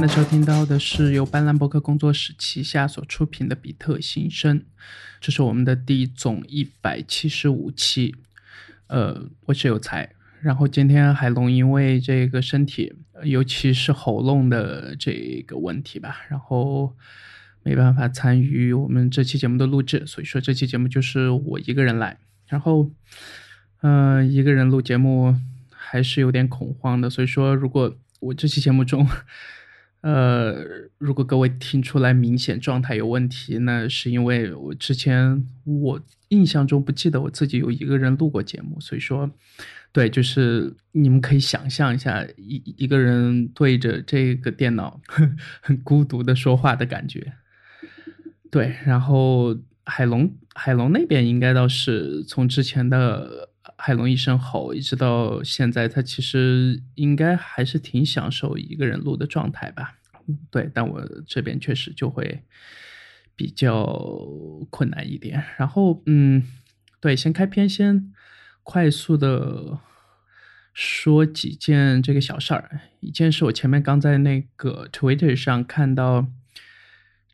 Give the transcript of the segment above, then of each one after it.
在收听到的是由斑斓博客工作室旗下所出品的《比特新生》，这是我们的第总一百七十五期。呃，我是有才，然后今天海龙因为这个身体，尤其是喉咙的这个问题吧，然后没办法参与我们这期节目的录制，所以说这期节目就是我一个人来。然后，嗯，一个人录节目还是有点恐慌的，所以说如果我这期节目中，呃，如果各位听出来明显状态有问题，那是因为我之前我印象中不记得我自己有一个人录过节目，所以说，对，就是你们可以想象一下一一个人对着这个电脑很孤独的说话的感觉。对，然后海龙海龙那边应该倒是从之前的海龙一声吼一直到现在，他其实应该还是挺享受一个人录的状态吧。对，但我这边确实就会比较困难一点。然后，嗯，对，先开篇，先快速的说几件这个小事儿。一件是我前面刚在那个 Twitter 上看到，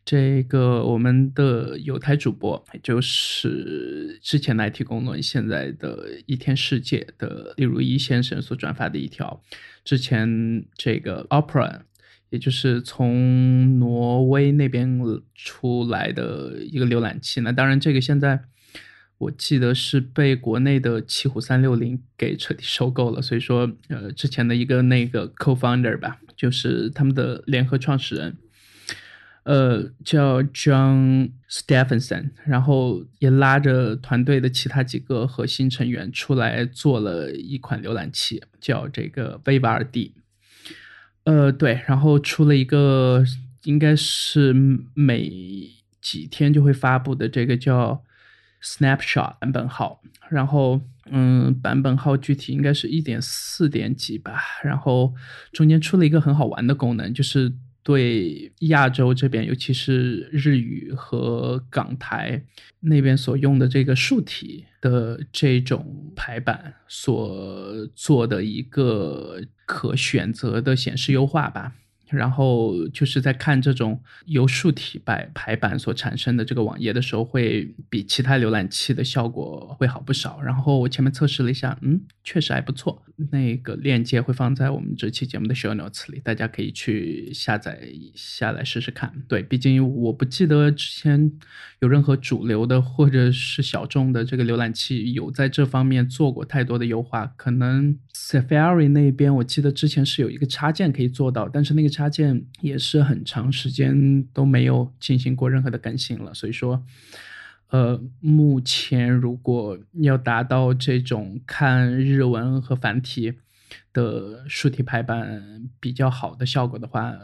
这个我们的有台主播，就是之前的 IT 公论，现在的一天世界的例如一先生所转发的一条，之前这个 Opera。也就是从挪威那边出来的一个浏览器，那当然这个现在我记得是被国内的奇虎三六零给彻底收购了，所以说呃之前的一个那个 co-founder 吧，就是他们的联合创始人，呃叫 John Stephenson，然后也拉着团队的其他几个核心成员出来做了一款浏览器，叫这个 Viva 二 D。呃，对，然后出了一个，应该是每几天就会发布的这个叫 Snapshot 版本号，然后，嗯，版本号具体应该是一点四点几吧，然后中间出了一个很好玩的功能，就是对亚洲这边，尤其是日语和港台那边所用的这个竖体的这种排版所做的一个。可选择的显示优化吧。然后就是在看这种由竖体排排版所产生的这个网页的时候，会比其他浏览器的效果会好不少。然后我前面测试了一下，嗯，确实还不错。那个链接会放在我们这期节目的 show notes 里，大家可以去下载下来试试看。对，毕竟我不记得之前有任何主流的或者是小众的这个浏览器有在这方面做过太多的优化。可能 Safari 那边我记得之前是有一个插件可以做到，但是那个。插件也是很长时间都没有进行过任何的更新了，所以说，呃，目前如果要达到这种看日文和繁体的竖体排版比较好的效果的话，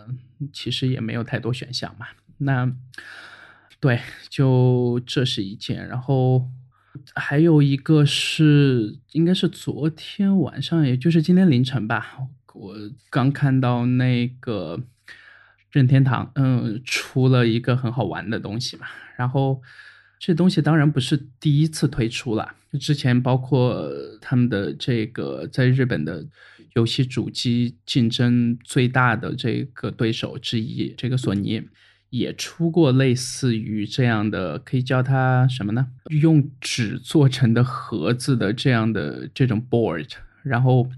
其实也没有太多选项嘛。那对，就这是一件，然后还有一个是，应该是昨天晚上，也就是今天凌晨吧。我刚看到那个任天堂，嗯，出了一个很好玩的东西嘛。然后这东西当然不是第一次推出了，之前包括他们的这个在日本的游戏主机竞争最大的这个对手之一，这个索尼也出过类似于这样的，可以叫它什么呢？用纸做成的盒子的这样的这种 board，然后。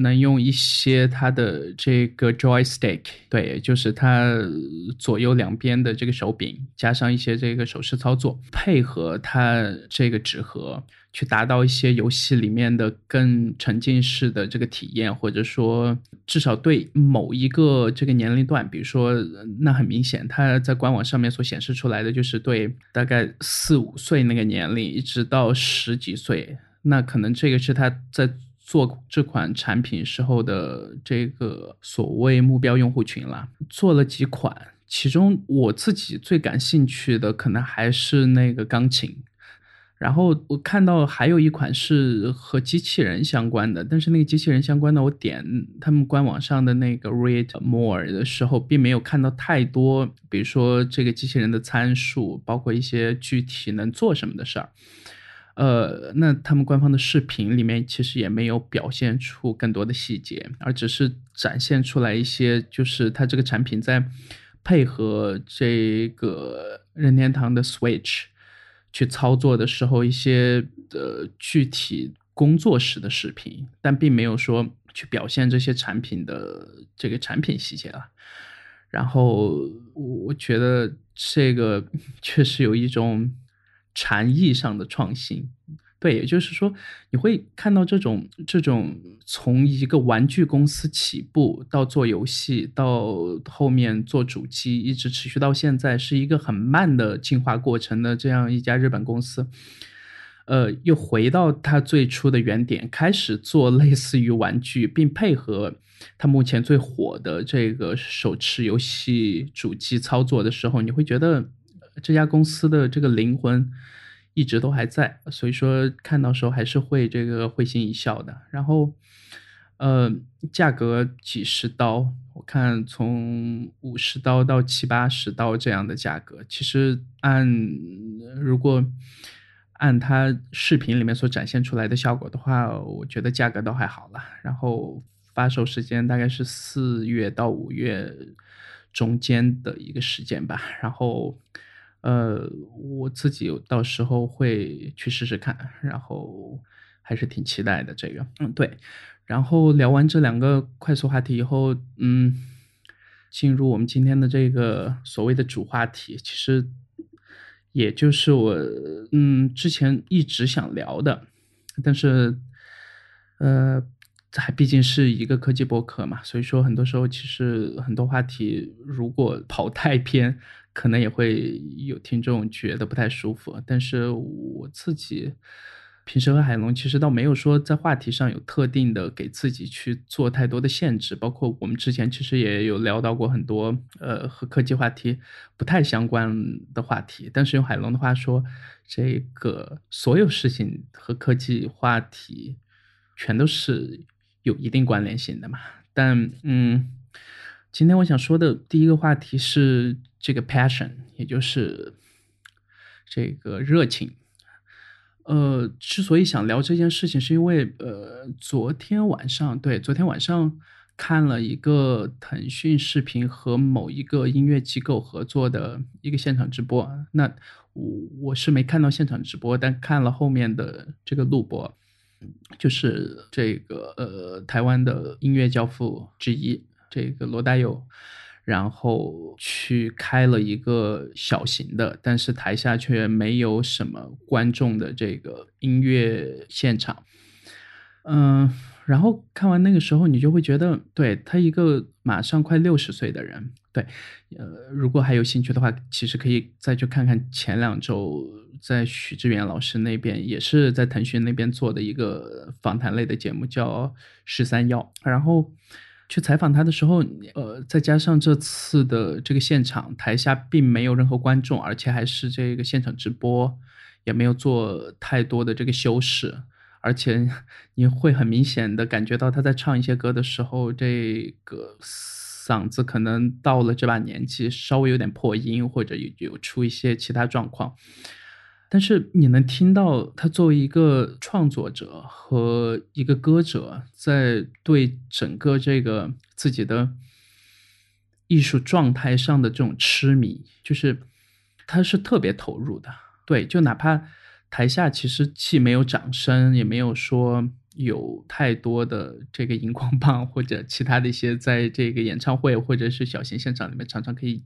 能用一些它的这个 joystick，对，就是它左右两边的这个手柄，加上一些这个手势操作，配合它这个纸盒，去达到一些游戏里面的更沉浸式的这个体验，或者说至少对某一个这个年龄段，比如说那很明显，它在官网上面所显示出来的就是对大概四五岁那个年龄，一直到十几岁，那可能这个是它在。做这款产品时候的这个所谓目标用户群了，做了几款，其中我自己最感兴趣的可能还是那个钢琴，然后我看到还有一款是和机器人相关的，但是那个机器人相关的，我点他们官网上的那个 read more 的时候，并没有看到太多，比如说这个机器人的参数，包括一些具体能做什么的事儿。呃，那他们官方的视频里面其实也没有表现出更多的细节，而只是展现出来一些，就是它这个产品在配合这个任天堂的 Switch 去操作的时候一些呃具体工作时的视频，但并没有说去表现这些产品的这个产品细节了。然后我觉得这个 确实有一种。禅意上的创新，对，也就是说，你会看到这种这种从一个玩具公司起步到做游戏，到后面做主机，一直持续到现在，是一个很慢的进化过程的这样一家日本公司，呃，又回到它最初的原点，开始做类似于玩具，并配合它目前最火的这个手持游戏主机操作的时候，你会觉得。这家公司的这个灵魂一直都还在，所以说看到时候还是会这个会心一笑的。然后，呃，价格几十刀，我看从五十刀到七八十刀这样的价格，其实按如果按它视频里面所展现出来的效果的话，我觉得价格都还好了。然后发售时间大概是四月到五月中间的一个时间吧。然后。呃，我自己到时候会去试试看，然后还是挺期待的。这个，嗯，对。然后聊完这两个快速话题以后，嗯，进入我们今天的这个所谓的主话题，其实也就是我，嗯，之前一直想聊的，但是，呃，还毕竟是一个科技博客嘛，所以说很多时候其实很多话题如果跑太偏。可能也会有听众觉得不太舒服，但是我自己平时和海龙其实倒没有说在话题上有特定的给自己去做太多的限制，包括我们之前其实也有聊到过很多呃和科技话题不太相关的话题，但是用海龙的话说，这个所有事情和科技话题全都是有一定关联性的嘛，但嗯。今天我想说的第一个话题是这个 passion，也就是这个热情。呃，之所以想聊这件事情，是因为呃，昨天晚上对，昨天晚上看了一个腾讯视频和某一个音乐机构合作的一个现场直播。那我我是没看到现场直播，但看了后面的这个录播，就是这个呃，台湾的音乐教父之一。这个罗大佑，然后去开了一个小型的，但是台下却没有什么观众的这个音乐现场。嗯，然后看完那个时候，你就会觉得，对他一个马上快六十岁的人，对，呃，如果还有兴趣的话，其实可以再去看看前两周在许志远老师那边，也是在腾讯那边做的一个访谈类的节目，叫《十三幺》，然后。去采访他的时候，呃，再加上这次的这个现场，台下并没有任何观众，而且还是这个现场直播，也没有做太多的这个修饰，而且你会很明显的感觉到他在唱一些歌的时候，这个嗓子可能到了这把年纪，稍微有点破音，或者有有出一些其他状况。但是你能听到他作为一个创作者和一个歌者，在对整个这个自己的艺术状态上的这种痴迷，就是他是特别投入的。对，就哪怕台下其实既没有掌声，也没有说有太多的这个荧光棒或者其他的一些，在这个演唱会或者是小型现场里面常常可以。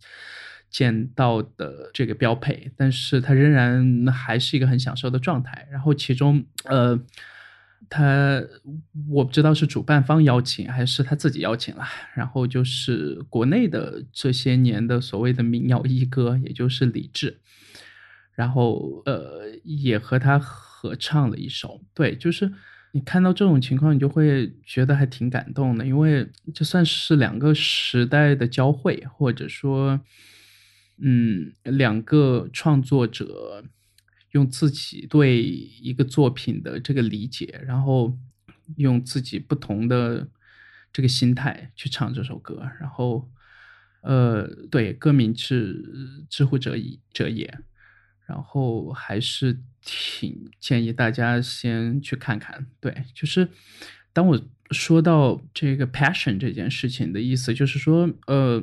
见到的这个标配，但是他仍然还是一个很享受的状态。然后其中，呃，他我不知道是主办方邀请还是他自己邀请了。然后就是国内的这些年的所谓的民谣一哥，也就是李志，然后呃也和他合唱了一首。对，就是你看到这种情况，你就会觉得还挺感动的，因为这算是两个时代的交汇，或者说。嗯，两个创作者用自己对一个作品的这个理解，然后用自己不同的这个心态去唱这首歌，然后，呃，对，歌名是“知乎者矣者也”，然后还是挺建议大家先去看看。对，就是当我说到这个 passion 这件事情的意思，就是说，呃，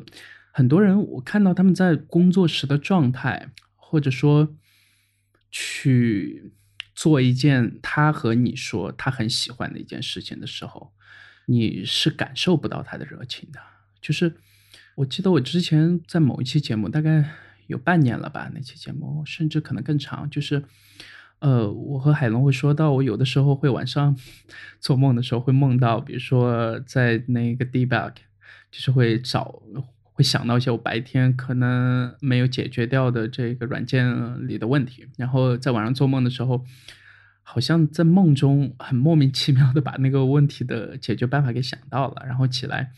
很多人我看到他们在工作时的状态，或者说去做一件他和你说他很喜欢的一件事情的时候，你是感受不到他的热情的。就是我记得我之前在某一期节目，大概。有半年了吧？那期节目甚至可能更长。就是，呃，我和海龙会说到，我有的时候会晚上 做梦的时候会梦到，比如说在那个 debug，就是会找会想到一些我白天可能没有解决掉的这个软件里的问题，然后在晚上做梦的时候，好像在梦中很莫名其妙的把那个问题的解决办法给想到了，然后起来。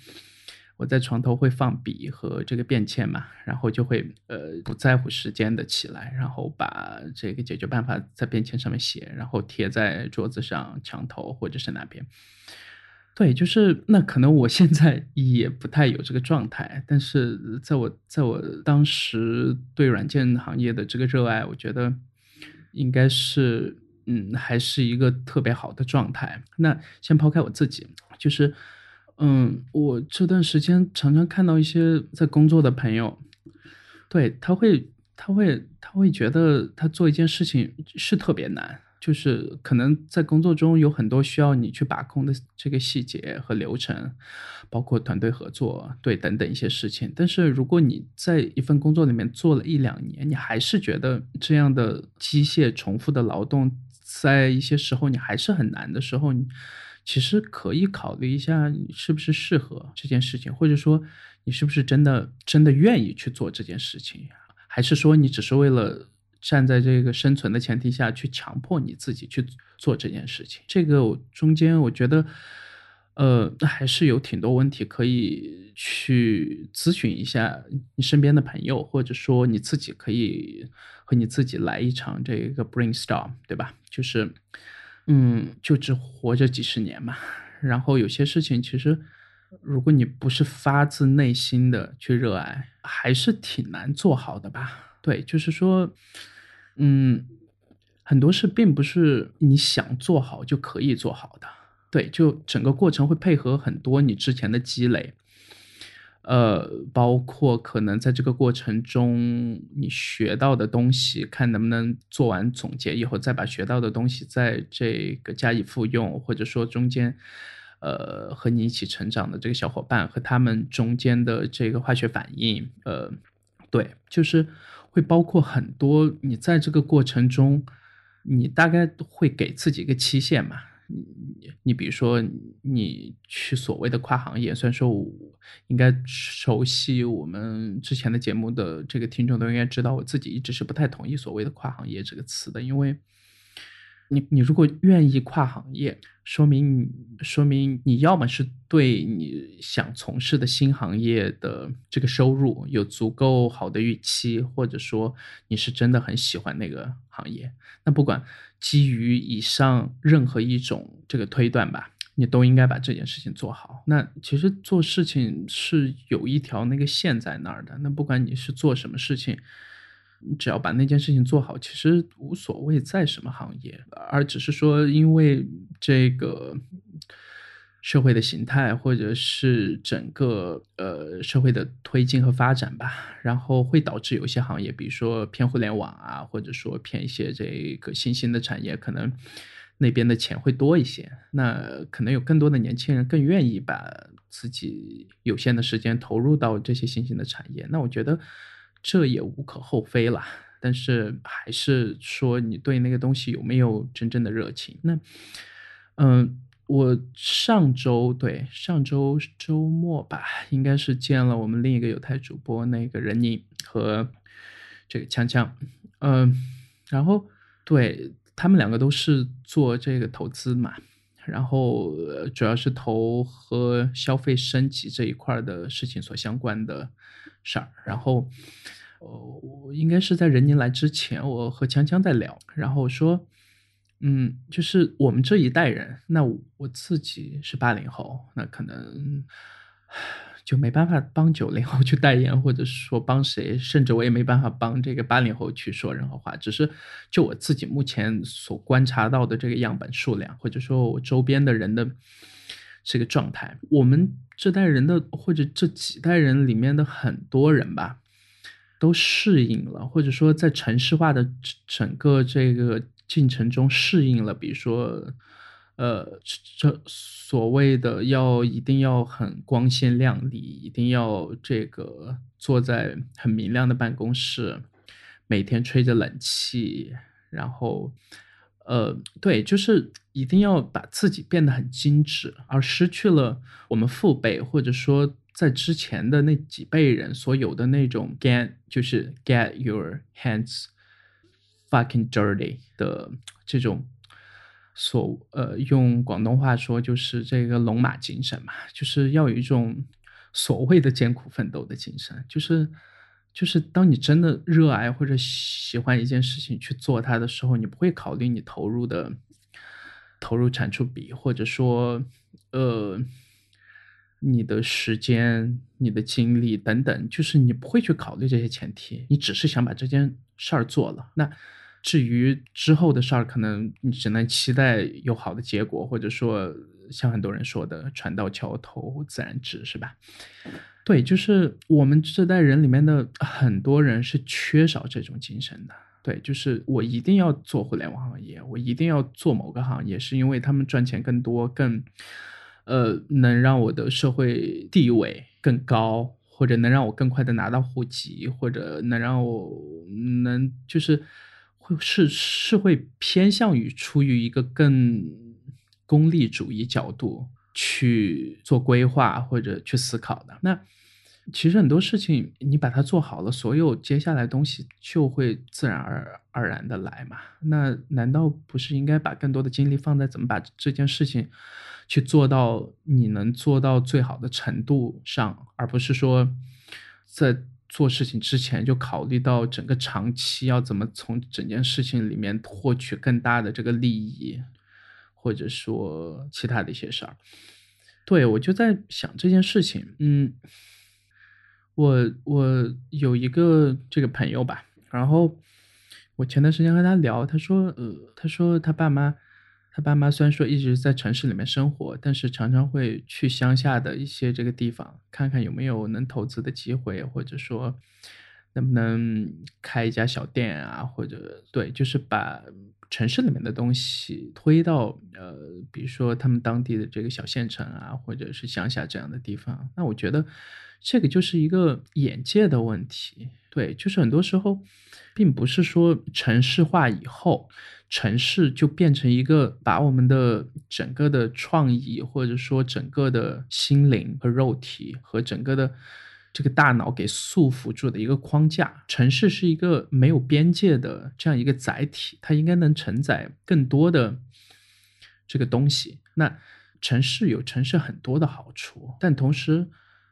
我在床头会放笔和这个便签嘛，然后就会呃不在乎时间的起来，然后把这个解决办法在便签上面写，然后贴在桌子上、墙头或者是哪边。对，就是那可能我现在 也不太有这个状态，但是在我在我当时对软件行业的这个热爱，我觉得应该是嗯还是一个特别好的状态。那先抛开我自己，就是。嗯，我这段时间常常看到一些在工作的朋友，对他会，他会，他会觉得他做一件事情是特别难，就是可能在工作中有很多需要你去把控的这个细节和流程，包括团队合作，对等等一些事情。但是如果你在一份工作里面做了一两年，你还是觉得这样的机械重复的劳动，在一些时候你还是很难的时候，你。其实可以考虑一下，你是不是适合这件事情，或者说你是不是真的真的愿意去做这件事情，还是说你只是为了站在这个生存的前提下去强迫你自己去做这件事情？这个中间我觉得，呃，还是有挺多问题可以去咨询一下你身边的朋友，或者说你自己可以和你自己来一场这个 brainstorm，对吧？就是。嗯，就只活着几十年嘛。然后有些事情，其实如果你不是发自内心的去热爱，还是挺难做好的吧？对，就是说，嗯，很多事并不是你想做好就可以做好的。对，就整个过程会配合很多你之前的积累。呃，包括可能在这个过程中你学到的东西，看能不能做完总结以后，再把学到的东西在这个加以复用，或者说中间，呃，和你一起成长的这个小伙伴和他们中间的这个化学反应，呃，对，就是会包括很多你在这个过程中，你大概会给自己一个期限嘛。你你比如说，你去所谓的跨行业，虽然说我应该熟悉我们之前的节目的这个听众都应该知道，我自己一直是不太同意所谓的跨行业这个词的，因为。你你如果愿意跨行业，说明说明你要么是对你想从事的新行业的这个收入有足够好的预期，或者说你是真的很喜欢那个行业。那不管基于以上任何一种这个推断吧，你都应该把这件事情做好。那其实做事情是有一条那个线在那儿的。那不管你是做什么事情。你只要把那件事情做好，其实无所谓在什么行业，而只是说因为这个社会的形态，或者是整个呃社会的推进和发展吧，然后会导致有些行业，比如说偏互联网啊，或者说偏一些这个新兴的产业，可能那边的钱会多一些，那可能有更多的年轻人更愿意把自己有限的时间投入到这些新兴的产业，那我觉得。这也无可厚非啦，但是还是说你对那个东西有没有真正的热情？那，嗯，我上周对上周周末吧，应该是见了我们另一个有台主播那个任宁和这个锵锵，嗯，然后对他们两个都是做这个投资嘛，然后主要是投和消费升级这一块的事情所相关的。事儿，然后，呃，我应该是在任宁来之前，我和强强在聊，然后说，嗯，就是我们这一代人，那我自己是八零后，那可能就没办法帮九零后去代言，或者说帮谁，甚至我也没办法帮这个八零后去说任何话。只是就我自己目前所观察到的这个样本数量，或者说我周边的人的这个状态，我们这代人的或者这几代人里面的很多人吧，都适应了，或者说在城市化的整个这个进程中适应了，比如说。呃，这所谓的要一定要很光鲜亮丽，一定要这个坐在很明亮的办公室，每天吹着冷气，然后，呃，对，就是一定要把自己变得很精致，而失去了我们父辈或者说在之前的那几辈人所有的那种 get，就是 get your hands fucking dirty 的这种。所呃，用广东话说就是这个龙马精神嘛，就是要有一种所谓的艰苦奋斗的精神，就是就是当你真的热爱或者喜欢一件事情去做它的时候，你不会考虑你投入的投入产出比，或者说呃你的时间、你的精力等等，就是你不会去考虑这些前提，你只是想把这件事儿做了。那。至于之后的事儿，可能你只能期待有好的结果，或者说像很多人说的“船到桥头自然直”，是吧？对，就是我们这代人里面的很多人是缺少这种精神的。对，就是我一定要做互联网行业，我一定要做某个行业，是因为他们赚钱更多，更呃能让我的社会地位更高，或者能让我更快的拿到户籍，或者能让我能就是。是是会偏向于出于一个更功利主义角度去做规划或者去思考的。那其实很多事情你把它做好了，所有接下来东西就会自然而然的来嘛。那难道不是应该把更多的精力放在怎么把这件事情去做到你能做到最好的程度上，而不是说在。做事情之前就考虑到整个长期要怎么从整件事情里面获取更大的这个利益，或者说其他的一些事儿。对我就在想这件事情，嗯，我我有一个这个朋友吧，然后我前段时间和他聊，他说，呃，他说他爸妈。他爸妈虽然说一直在城市里面生活，但是常常会去乡下的一些这个地方看看有没有能投资的机会，或者说能不能开一家小店啊，或者对，就是把城市里面的东西推到呃，比如说他们当地的这个小县城啊，或者是乡下这样的地方。那我觉得这个就是一个眼界的问题，对，就是很多时候并不是说城市化以后。城市就变成一个把我们的整个的创意，或者说整个的心灵和肉体和整个的这个大脑给束缚住的一个框架。城市是一个没有边界的这样一个载体，它应该能承载更多的这个东西。那城市有城市很多的好处，但同时，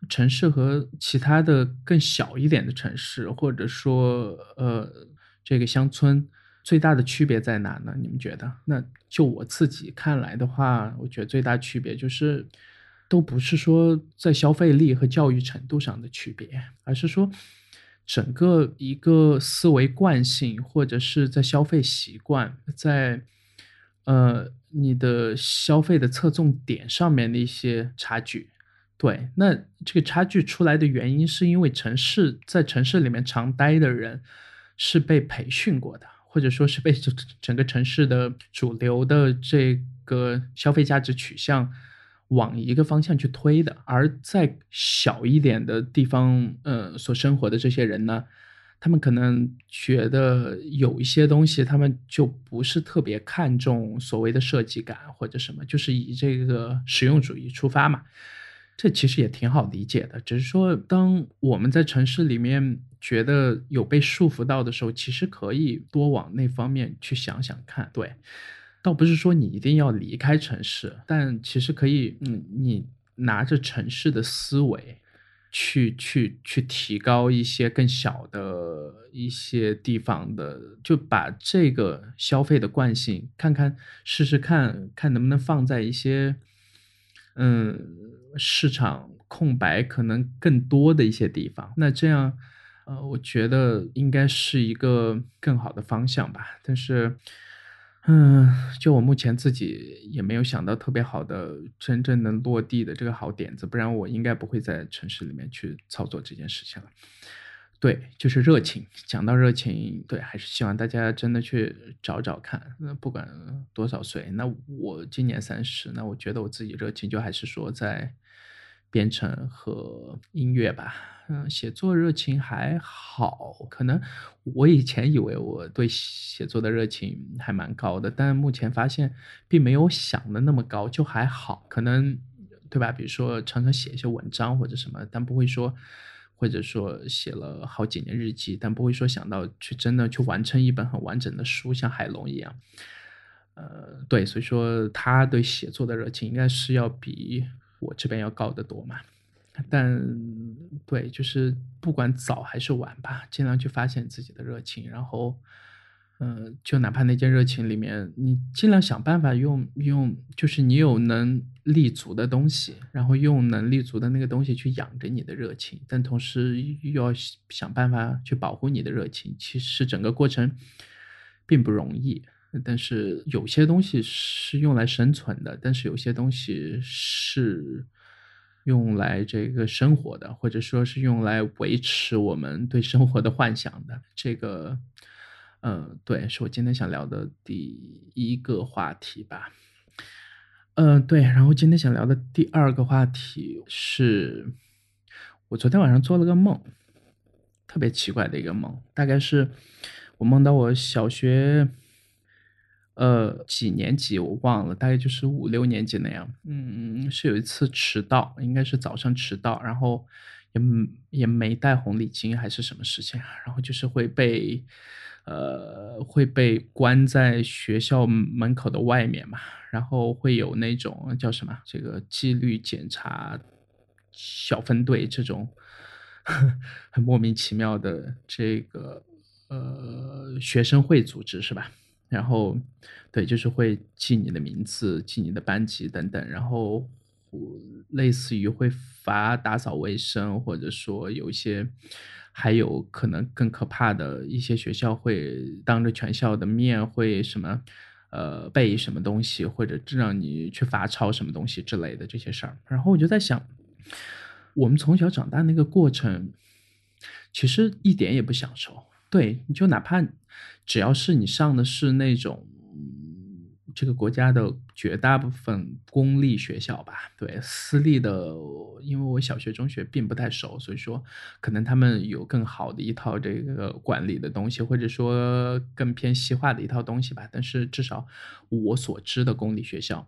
城市和其他的更小一点的城市，或者说呃这个乡村。最大的区别在哪呢？你们觉得？那就我自己看来的话，我觉得最大区别就是，都不是说在消费力和教育程度上的区别，而是说整个一个思维惯性，或者是在消费习惯，在呃你的消费的侧重点上面的一些差距。对，那这个差距出来的原因，是因为城市在城市里面常待的人是被培训过的。或者说是被整整个城市的主流的这个消费价值取向往一个方向去推的，而在小一点的地方，呃，所生活的这些人呢，他们可能觉得有一些东西，他们就不是特别看重所谓的设计感或者什么，就是以这个实用主义出发嘛。这其实也挺好理解的，只是说，当我们在城市里面觉得有被束缚到的时候，其实可以多往那方面去想想看。对，倒不是说你一定要离开城市，但其实可以，嗯，你拿着城市的思维，去去去提高一些更小的一些地方的，就把这个消费的惯性，看看试试看看能不能放在一些。嗯，市场空白可能更多的一些地方。那这样，呃，我觉得应该是一个更好的方向吧。但是，嗯，就我目前自己也没有想到特别好的、真正能落地的这个好点子，不然我应该不会在城市里面去操作这件事情了。对，就是热情。讲到热情，对，还是希望大家真的去找找看。那不管多少岁，那我今年三十，那我觉得我自己热情就还是说在编程和音乐吧。嗯，写作热情还好，可能我以前以为我对写作的热情还蛮高的，但目前发现并没有想的那么高，就还好。可能对吧？比如说常常写一些文章或者什么，但不会说。或者说写了好几年日记，但不会说想到去真的去完成一本很完整的书，像海龙一样。呃，对，所以说他对写作的热情应该是要比我这边要高得多嘛。但对，就是不管早还是晚吧，尽量去发现自己的热情，然后。嗯，就哪怕那件热情里面，你尽量想办法用用，就是你有能立足的东西，然后用能立足的那个东西去养着你的热情，但同时又要想办法去保护你的热情。其实整个过程并不容易，但是有些东西是用来生存的，但是有些东西是用来这个生活的，或者说是用来维持我们对生活的幻想的。这个。嗯，对，是我今天想聊的第一个话题吧。嗯，对，然后今天想聊的第二个话题是，我昨天晚上做了个梦，特别奇怪的一个梦，大概是我梦到我小学，呃，几年级我忘了，大概就是五六年级那样。嗯，是有一次迟到，应该是早上迟到，然后也也没带红领巾，还是什么事情，然后就是会被。呃，会被关在学校门口的外面嘛？然后会有那种叫什么这个纪律检查小分队这种 很莫名其妙的这个呃学生会组织是吧？然后对，就是会记你的名字、记你的班级等等，然后类似于会罚打扫卫生，或者说有一些。还有可能更可怕的一些学校会当着全校的面会什么，呃，背什么东西，或者让你去罚抄什么东西之类的这些事儿。然后我就在想，我们从小长大那个过程，其实一点也不享受。对，你就哪怕只要是你上的是那种。这个国家的绝大部分公立学校吧，对私立的，因为我小学、中学并不太熟，所以说可能他们有更好的一套这个管理的东西，或者说更偏西化的一套东西吧。但是至少我所知的公立学校。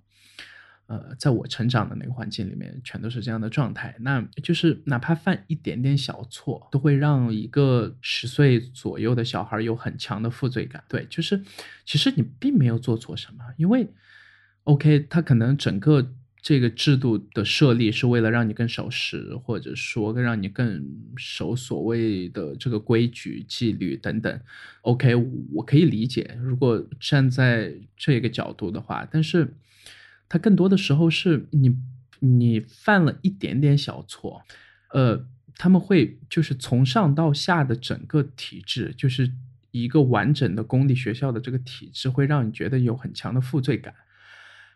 呃，在我成长的那个环境里面，全都是这样的状态。那就是哪怕犯一点点小错，都会让一个十岁左右的小孩有很强的负罪感。对，就是其实你并没有做错什么，因为，OK，他可能整个这个制度的设立是为了让你更守时，或者说让你更守所谓的这个规矩、纪律等等。OK，我可以理解，如果站在这个角度的话，但是。它更多的时候是你，你犯了一点点小错，呃，他们会就是从上到下的整个体制，就是一个完整的公立学校的这个体制，会让你觉得有很强的负罪感，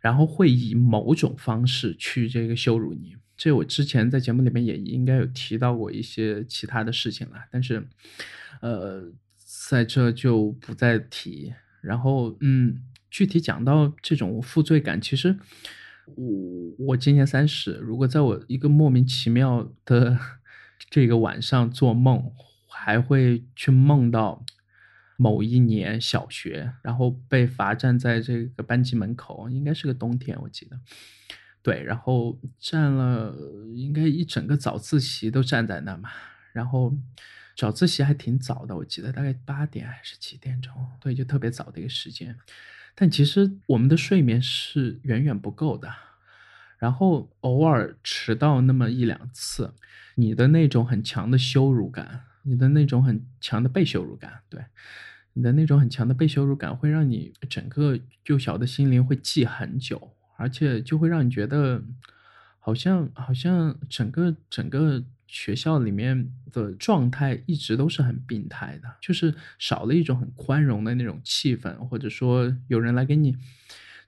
然后会以某种方式去这个羞辱你。这我之前在节目里面也应该有提到过一些其他的事情了，但是，呃，在这就不再提。然后，嗯。具体讲到这种负罪感，其实我我今年三十，如果在我一个莫名其妙的这个晚上做梦，还会去梦到某一年小学，然后被罚站在这个班级门口，应该是个冬天，我记得，对，然后站了应该一整个早自习都站在那嘛，然后早自习还挺早的，我记得大概八点还是几点钟，对，就特别早的一个时间。但其实我们的睡眠是远远不够的，然后偶尔迟到那么一两次，你的那种很强的羞辱感，你的那种很强的被羞辱感，对，你的那种很强的被羞辱感，会让你整个幼小的心灵会记很久，而且就会让你觉得，好像好像整个整个学校里面的状态一直都是很病态的，就是少了一种很宽容的那种气氛，或者说有人来给你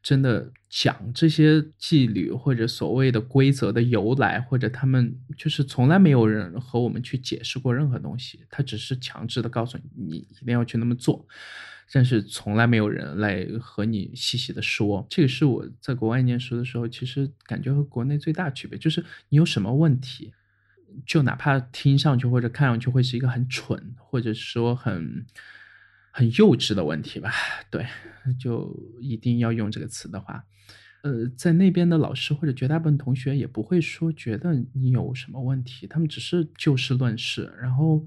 真的讲这些纪律或者所谓的规则的由来，或者他们就是从来没有人和我们去解释过任何东西，他只是强制的告诉你你一定要去那么做。但是从来没有人来和你细细的说，这个是我在国外念书的时候，其实感觉和国内最大区别就是你有什么问题，就哪怕听上去或者看上去会是一个很蠢，或者说很很幼稚的问题吧，对，就一定要用这个词的话，呃，在那边的老师或者绝大部分同学也不会说觉得你有什么问题，他们只是就事论事，然后。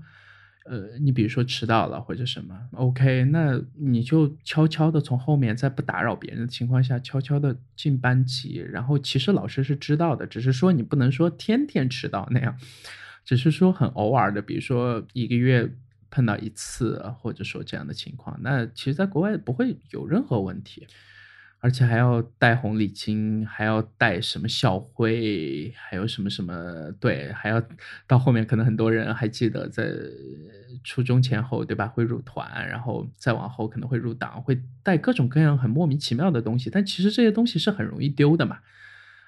呃，你比如说迟到了或者什么，OK，那你就悄悄的从后面，在不打扰别人的情况下，悄悄的进班级。然后其实老师是知道的，只是说你不能说天天迟到那样，只是说很偶尔的，比如说一个月碰到一次，或者说这样的情况。那其实，在国外不会有任何问题。而且还要带红领巾，还要带什么校徽，还有什么什么？对，还要到后面，可能很多人还记得在初中前后，对吧？会入团，然后再往后可能会入党，会带各种各样很莫名其妙的东西。但其实这些东西是很容易丢的嘛。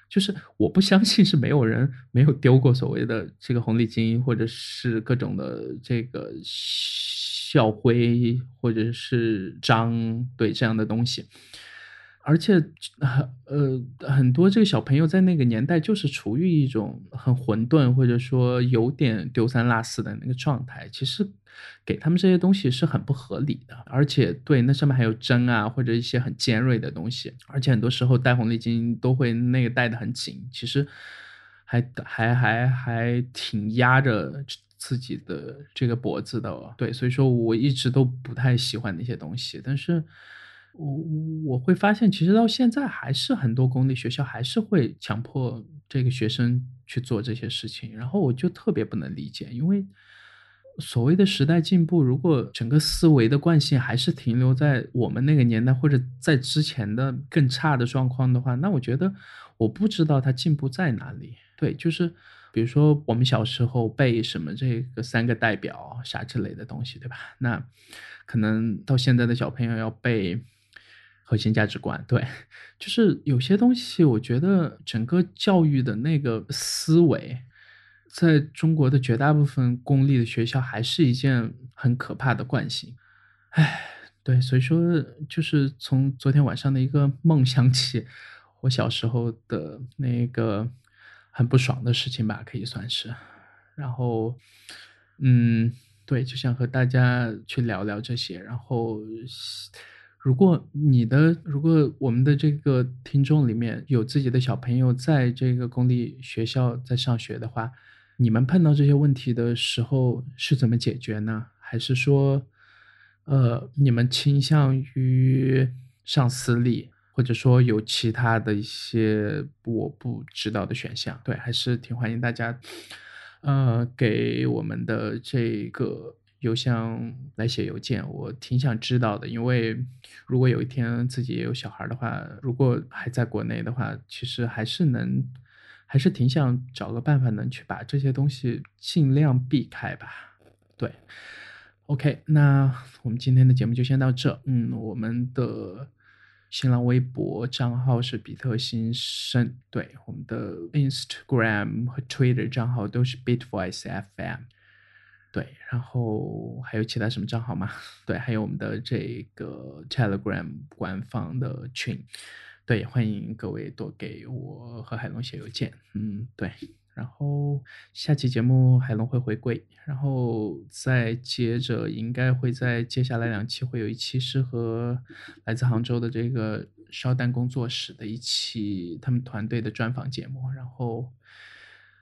就是我不相信是没有人没有丢过所谓的这个红领巾，或者是各种的这个校徽，或者是章，对这样的东西。而且，很呃，很多这个小朋友在那个年代就是处于一种很混沌，或者说有点丢三落四的那个状态。其实，给他们这些东西是很不合理的。而且，对那上面还有针啊，或者一些很尖锐的东西。而且很多时候戴红领巾都会那个戴的很紧，其实还还还还挺压着自己的这个脖子的。对，所以说我一直都不太喜欢那些东西，但是。我我会发现，其实到现在还是很多公立学校还是会强迫这个学生去做这些事情，然后我就特别不能理解，因为所谓的时代进步，如果整个思维的惯性还是停留在我们那个年代或者在之前的更差的状况的话，那我觉得我不知道它进步在哪里。对，就是比如说我们小时候背什么这个三个代表啥之类的东西，对吧？那可能到现在的小朋友要背。核心价值观，对，就是有些东西，我觉得整个教育的那个思维，在中国的绝大部分公立的学校，还是一件很可怕的惯性。唉，对，所以说，就是从昨天晚上的一个梦想起，我小时候的那个很不爽的事情吧，可以算是。然后，嗯，对，就想和大家去聊聊这些，然后。如果你的，如果我们的这个听众里面有自己的小朋友在这个公立学校在上学的话，你们碰到这些问题的时候是怎么解决呢？还是说，呃，你们倾向于上私立，或者说有其他的一些我不知道的选项？对，还是挺欢迎大家，呃，给我们的这个。邮箱来写邮件，我挺想知道的，因为如果有一天自己也有小孩的话，如果还在国内的话，其实还是能，还是挺想找个办法能去把这些东西尽量避开吧。对，OK，那我们今天的节目就先到这。嗯，我们的新浪微博账号是比特新生，对，我们的 Instagram 和 Twitter 账号都是 BitVoiceFM。对，然后还有其他什么账号吗？对，还有我们的这个 Telegram 官方的群，对，欢迎各位多给我和海龙写邮件。嗯，对，然后下期节目海龙会回归，然后再接着应该会在接下来两期会有一期是和来自杭州的这个烧蛋工作室的一期他们团队的专访节目，然后。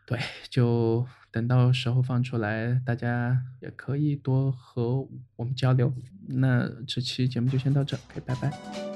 对，就等到时候放出来，大家也可以多和我们交流。那这期节目就先到这可以拜拜。